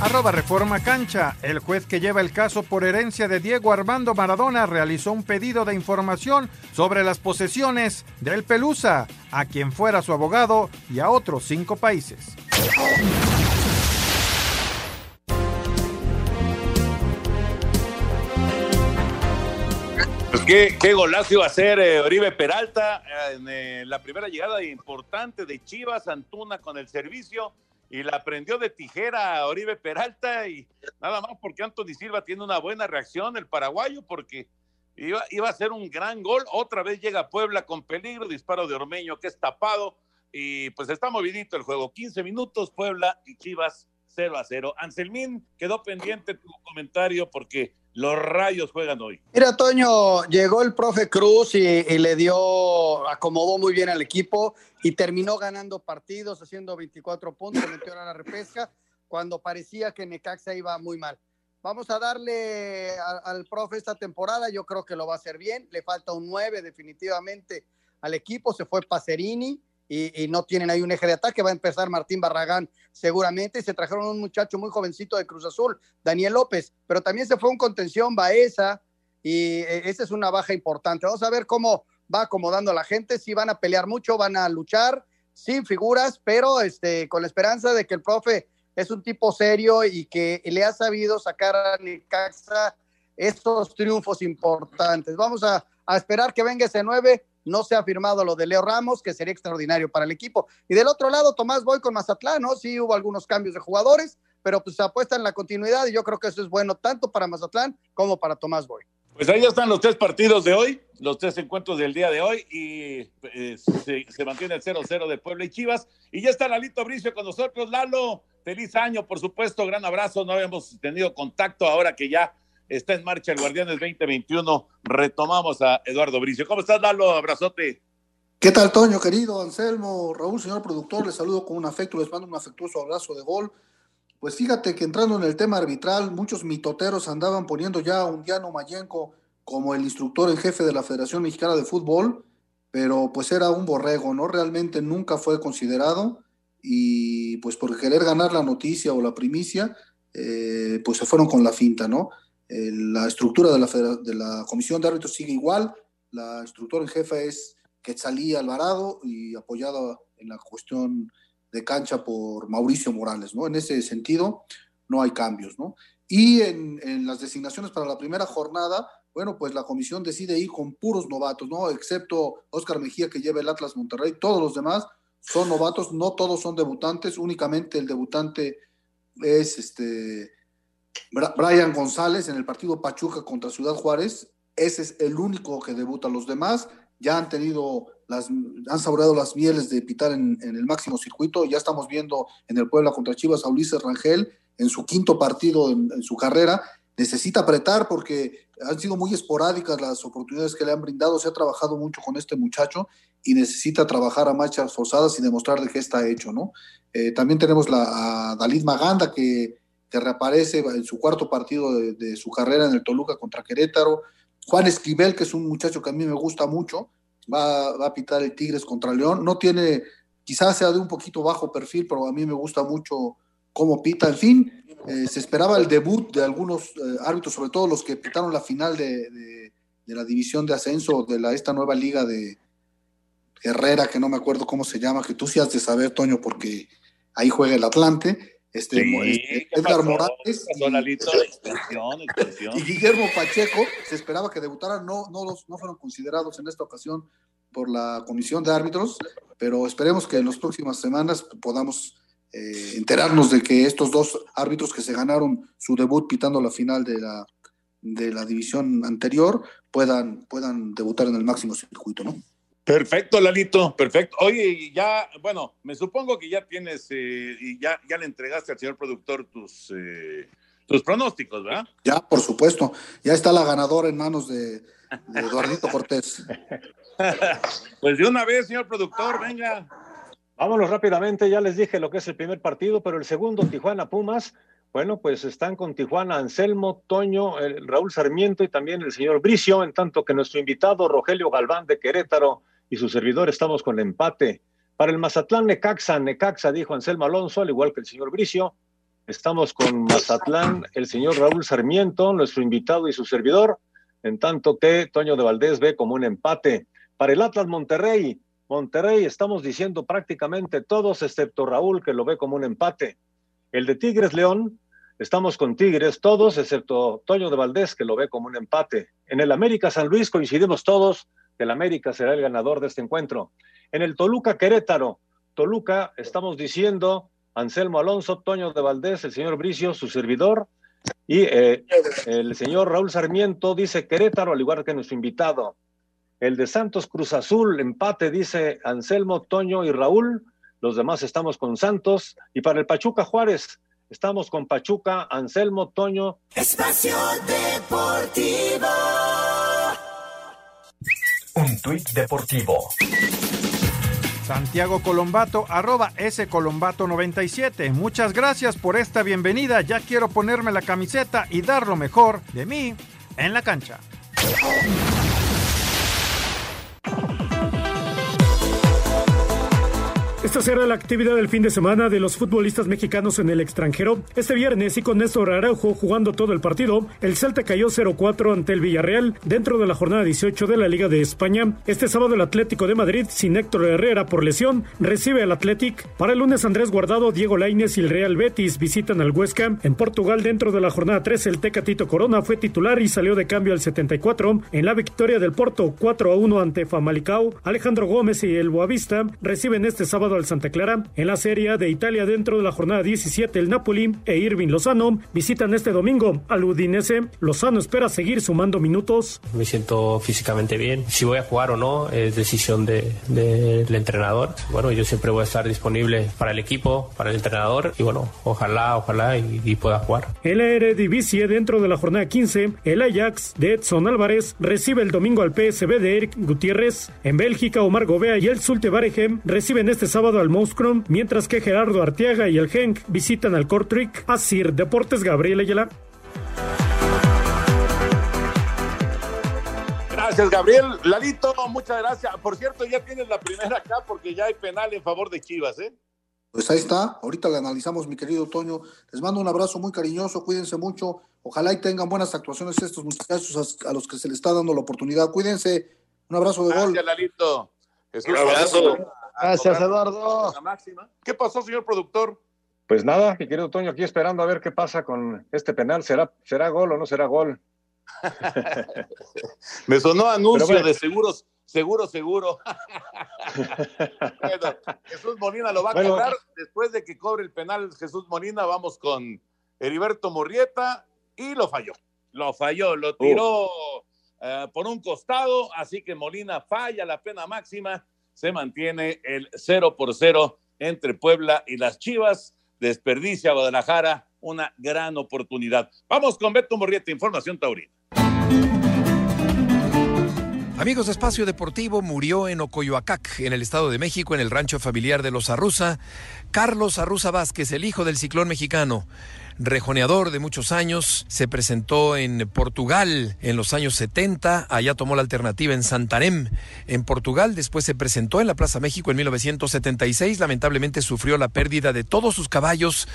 Arroba Reforma Cancha. El juez que lleva el caso por herencia de Diego Armando Maradona realizó un pedido de información sobre las posesiones del Pelusa, a quien fuera su abogado y a otros cinco países. Qué, qué, golazo iba a ser eh, Oribe Peralta en eh, la primera llegada importante de Chivas, Antuna con el servicio y la prendió de tijera Oribe Peralta y nada más porque Anthony Silva tiene una buena reacción, el paraguayo, porque iba, iba a ser un gran gol. Otra vez llega Puebla con peligro, disparo de Ormeño que es tapado y pues está movidito el juego. 15 minutos, Puebla y Chivas 0 a 0. Anselmín quedó pendiente tu comentario porque los rayos juegan hoy. Mira, Toño, llegó el profe Cruz y, le dio, acomodó muy bien al equipo y terminó ganando partidos, haciendo 24 puntos, metió a la repesca, cuando parecía que Necaxa iba muy mal. Vamos a darle al profe esta temporada, yo creo que lo va a hacer bien, le falta un 9 definitivamente al equipo, se fue Pacerini, y, no tienen ahí un eje de ataque. Va a empezar Martín Barragán seguramente. Y se trajeron un muchacho muy jovencito de Cruz Azul, Daniel López, pero también se fue un contención Baeza y eh, esa es una baja importante. Vamos a ver cómo va acomodando la gente. Si van a pelear mucho, van a luchar sin figuras, pero este, con la esperanza de que el profe es un tipo serio y que le ha sabido sacar a Nicaxa estos triunfos importantes. Vamos a, a esperar que venga ese 9 no se ha firmado lo de Leo Ramos, que sería extraordinario para el equipo. Y del otro lado, Tomás Boy con Mazatlán, ¿no? Sí hubo algunos cambios de jugadores, pero pues se apuesta en la continuidad y yo creo que eso es bueno tanto para Mazatlán como para Tomás Boy. Pues ahí están los tres partidos de hoy, los tres encuentros del día de hoy y eh, se, se, mantiene el 0-0 de Puebla y Chivas. Y ya está Lalito Bricio con nosotros. Lalo, feliz año, por supuesto, gran abrazo. No habíamos tenido contacto ahora que ya está en marcha el Guardianes 2021. Retomamos a Eduardo Bricio. ¿Cómo estás, Lalo? Abrazote. ¿Qué tal, Toño, querido Anselmo, Raúl, señor productor? Les saludo con un afecto, les mando un afectuoso abrazo de gol. Pues fíjate que entrando en el tema arbitral, muchos mitoteros andaban poniendo ya a un Diano Mayenco como el instructor en jefe de la Federación Mexicana de Fútbol, pero pues era un borrego, ¿no? Realmente nunca fue considerado y pues por querer ganar la noticia o la primicia, eh, pues se fueron con la finta, ¿no? La estructura de la, de la comisión de árbitros sigue igual, la instructora en jefe es Quetzalí Alvarado y apoyada en la cuestión de cancha por Mauricio Morales, ¿no? En ese sentido, no hay cambios, ¿no? Y en, en, las designaciones para la primera jornada, bueno, pues la comisión decide ir con puros novatos, ¿no? Excepto Oscar Mejía que lleva el Atlas Monterrey, todos los demás son novatos, no todos son debutantes, únicamente el debutante es este Brian González en el partido Pachuca contra Ciudad Juárez. Ese es el único que debuta. Los demás ya han tenido las, han saboreado las mieles de pitar en, el máximo circuito. Ya estamos viendo en el Puebla contra Chivas a Ulises Rangel en su quinto partido en, su carrera. Necesita apretar porque han sido muy esporádicas las oportunidades que le han brindado. Se ha trabajado mucho con este muchacho y necesita trabajar a marchas forzadas y demostrar de qué está hecho, ¿no? Eh, también tenemos la, a Dalid Maganda que, que, reaparece en su cuarto partido de, de su carrera en el Toluca contra Querétaro. Juan Esquivel, que es un muchacho que a mí me gusta mucho, va, a pitar el Tigres contra León. No tiene, quizás sea de un poquito bajo perfil, pero a mí me gusta mucho cómo pita. En fin, eh, se esperaba el debut de algunos eh, árbitros, sobre todo los que pitaron la final de, la división de ascenso de la, esta nueva liga de Herrera, que no me acuerdo cómo se llama, que tú sí has de saber, Toño, porque ahí juega el Atlante. Este, este Edgar Morales y, Guillermo Pacheco se esperaba que debutaran, no, no, los, no fueron considerados en esta ocasión por la comisión de árbitros, pero esperemos que en las próximas semanas podamos eh, enterarnos de que estos dos árbitros que se ganaron su debut pitando la final de la, de la división anterior puedan, puedan debutar en el máximo circuito, ¿no? Perfecto, Lalito, perfecto. Oye, ya, bueno, me supongo que ya tienes eh, y ya, ya le entregaste al señor productor tus, eh, tus pronósticos, ¿verdad? Ya, por supuesto. Ya está la ganadora en manos de, Eduardito Cortés. pues de una vez, señor productor, venga. Vámonos rápidamente, ya les dije lo que es el primer partido, pero el segundo, Tijuana Pumas, bueno, pues están con Tijuana Anselmo, Toño, el Raúl Sarmiento y también el señor Bricio, en tanto que nuestro invitado Rogelio Galván de Querétaro y su servidor estamos con el empate. Para el Mazatlán Necaxa, Necaxa, dijo Anselmo Alonso, al igual que el señor Bricio. Estamos con Mazatlán, el señor Raúl Sarmiento, nuestro invitado y su servidor, en tanto que Toño de Valdés ve como un empate. Para el Atlas Monterrey, Monterrey estamos diciendo prácticamente todos, excepto Raúl, que lo ve como un empate. El de Tigres León, estamos con Tigres todos, excepto Toño de Valdés, que lo ve como un empate. En el América San Luis coincidimos todos, el América será el ganador de este encuentro. En el Toluca Querétaro, Toluca, estamos diciendo Anselmo Alonso, Toño de Valdés, el señor Bricio, su servidor, y eh, el señor Raúl Sarmiento dice Querétaro, al igual que nuestro invitado. El de Santos Cruz Azul, empate, dice Anselmo, Toño y Raúl. Los demás estamos con Santos. Y para el Pachuca Juárez, estamos con Pachuca, Anselmo, Toño. Espacio Deportivo. Un tuit deportivo. Santiago Colombato, arroba S Colombato 97. Muchas gracias por esta bienvenida. Ya quiero ponerme la camiseta y dar lo mejor de mí en la cancha. Esta será la actividad del fin de semana de los futbolistas mexicanos en el extranjero. Este viernes y con Néstor Araujo jugando todo el partido, el Celta cayó 0-4 ante el Villarreal dentro de la jornada 18 de la Liga de España. Este sábado el Atlético de Madrid, sin Héctor Herrera por lesión, recibe al Athletic. Para el lunes Andrés Guardado, Diego Lainez y el Real Betis visitan al Huesca. En Portugal, dentro de la jornada 13, el Tecatito Corona fue titular y salió de cambio al 74 en la victoria del Porto 4-1 ante Famalicao. Alejandro Gómez y el Boavista reciben este sábado al Santa Clara. En la Serie de Italia, dentro de la jornada 17, el Napoli e Irving Lozano visitan este domingo al Udinese. Lozano espera seguir sumando minutos. Me siento físicamente bien. Si voy a jugar o no es decisión del de, entrenador. Bueno, yo siempre voy a estar disponible para el equipo, para el entrenador y bueno, ojalá, ojalá y, pueda jugar. El Eredivisie, dentro de la jornada 15, el Ajax de Edson Álvarez recibe el domingo al PSB de Eric Gutiérrez. En Bélgica, Omar Gobea y el Sulte Baregem reciben este sábado sábado al Monstrum, mientras que Gerardo Arteaga y el Genk visitan al Kortrijk. Asir Deportes Gabriel Ayala. Gracias, Gabriel. Lalito, muchas gracias. Por cierto, ya tienes la primera acá porque ya hay penal en favor de Chivas, ¿eh? Pues ahí está, ahorita le analizamos, mi querido Toño. Les mando un abrazo muy cariñoso, cuídense mucho. Ojalá y tengan buenas actuaciones estos muchachos a, los que se les está dando la oportunidad. Cuídense. Un abrazo de gol. Gracias, Lalito. un abrazo. Gracias, Eduardo. ¿Qué pasó, señor productor? Pues nada, mi querido Toño, aquí esperando a ver qué pasa con este penal. ¿Será, será gol o no será gol? Me sonó anuncio de seguros, seguro, seguro. bueno, Jesús Molina lo va a Bueno. cobrar después de que cobre el penal Jesús Molina. Vamos con Heriberto Murrieta y lo falló. Lo falló, lo tiró eh, por un costado, así que Molina falla la pena máxima. Se mantiene el 0 por 0 entre Puebla y las Chivas. Desperdicia Guadalajara una gran oportunidad. Vamos con Beto Murrieta, información taurina. Amigos de Espacio Deportivo, murió en Ocoyoacac, en el Estado de México, en el rancho familiar de los Arruza, Carlos Arruza Vázquez, el hijo del ciclón mexicano. Rejoneador de muchos años, se presentó en Portugal en los años 70, allá tomó la alternativa en Santarém, en Portugal, después se presentó en la Plaza México en 1976, lamentablemente sufrió la pérdida de todos sus caballos,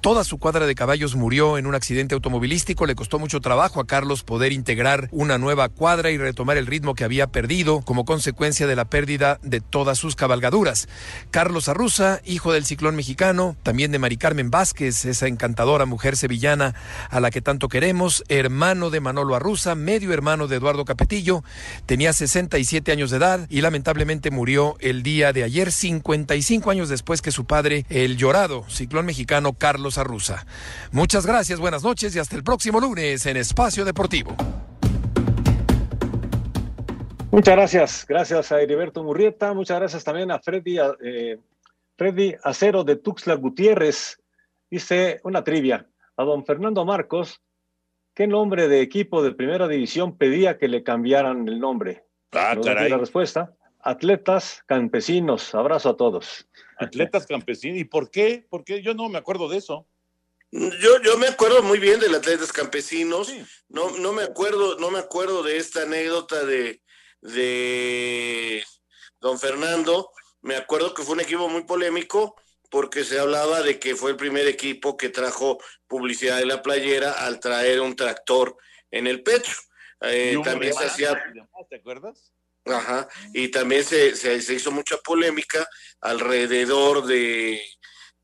toda su cuadra de caballos murió en un accidente automovilístico, le costó mucho trabajo a Carlos poder integrar una nueva cuadra y retomar el ritmo que había perdido como consecuencia de la pérdida de todas sus cabalgaduras. Carlos Arruza, hijo del ciclón mexicano, también de Mari Carmen Vázquez, esa encantadora mujer sevillana a la que tanto queremos, hermano de Manolo Arruza, medio hermano de Eduardo Capetillo, tenía 67 años de edad y lamentablemente murió el día de ayer, 55 años después que su padre, el llorado ciclón mexicano Carlos Arruza. Muchas gracias, buenas noches y hasta el próximo lunes en Espacio Deportivo. Muchas gracias, gracias a Heriberto Murrieta, muchas gracias también a Freddy, eh, Freddy Acero de Tuxtla Gutiérrez. Dice una trivia, a don Fernando Marcos, ¿qué nombre de equipo de primera división pedía que le cambiaran el nombre? Ah, No caray. La respuesta, Atletas Campesinos, abrazo a todos. Atletas campesinos. ¿Y por qué? Porque yo no me acuerdo de eso. Yo, yo me acuerdo muy bien del Atletas Campesinos. No, no me acuerdo, no me acuerdo de esta anécdota de, de don Fernando. Me acuerdo que fue un equipo muy polémico porque se hablaba de que fue el primer equipo que trajo publicidad de la playera al traer un tractor en el pecho. Eh, también se hacía ¿Te acuerdas? Ajá, y también se, se, se hizo mucha polémica alrededor de,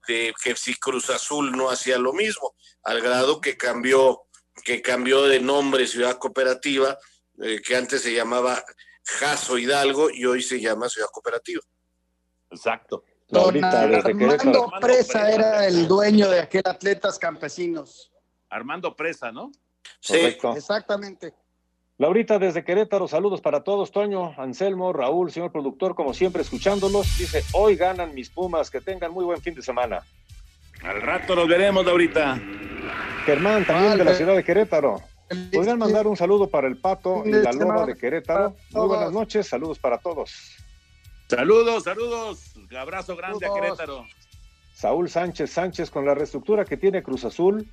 de que si Cruz Azul no hacía lo mismo, al grado que cambió, que cambió de nombre Ciudad Cooperativa, eh, que antes se llamaba Jaso Hidalgo y hoy se llama Ciudad Cooperativa. Exacto. Don Armando Presa era el dueño de aquel Atletas Campesinos. Armando Presa, ¿no? Correcto. Exactamente. Laurita desde Querétaro, saludos para todos, Toño, Anselmo, Raúl, señor productor, como siempre escuchándolos. Dice, hoy ganan mis Pumas, que tengan muy buen fin de semana. Al rato nos veremos, Laurita. Germán, también de la ciudad de Querétaro. ¿Podrían mandar un saludo para el Pato y la Loba de Querétaro? Muy buenas noches, saludos para todos. Saludos, saludos. Abrazo grande a Querétaro. Saúl Sánchez Sánchez, con la reestructura que tiene Cruz Azul,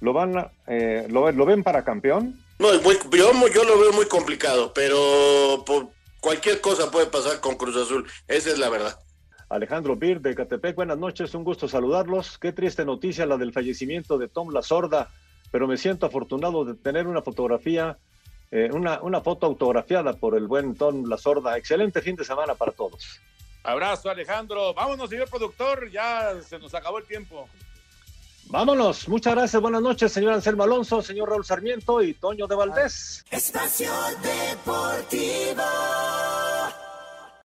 ¿lo, van a- eh, lo, lo ven para campeón? No, es muy, yo, yo lo veo muy complicado, pero por cualquier cosa puede pasar con Cruz Azul, esa es la verdad. Alejandro Bir de Catepec, buenas noches, un gusto saludarlos. Qué triste noticia la del fallecimiento de Tom La Sorda, pero me siento afortunado de tener una fotografía, eh, una, una foto autografiada por el buen Tom La Sorda. Excelente fin de semana para todos. Abrazo, Alejandro. Vámonos, señor productor. Ya se nos acabó el tiempo. Vámonos, muchas gracias, buenas noches, señor Anselmo Alonso, señor Raúl Sarmiento y Toño de Valdés. Espacio Deportivo.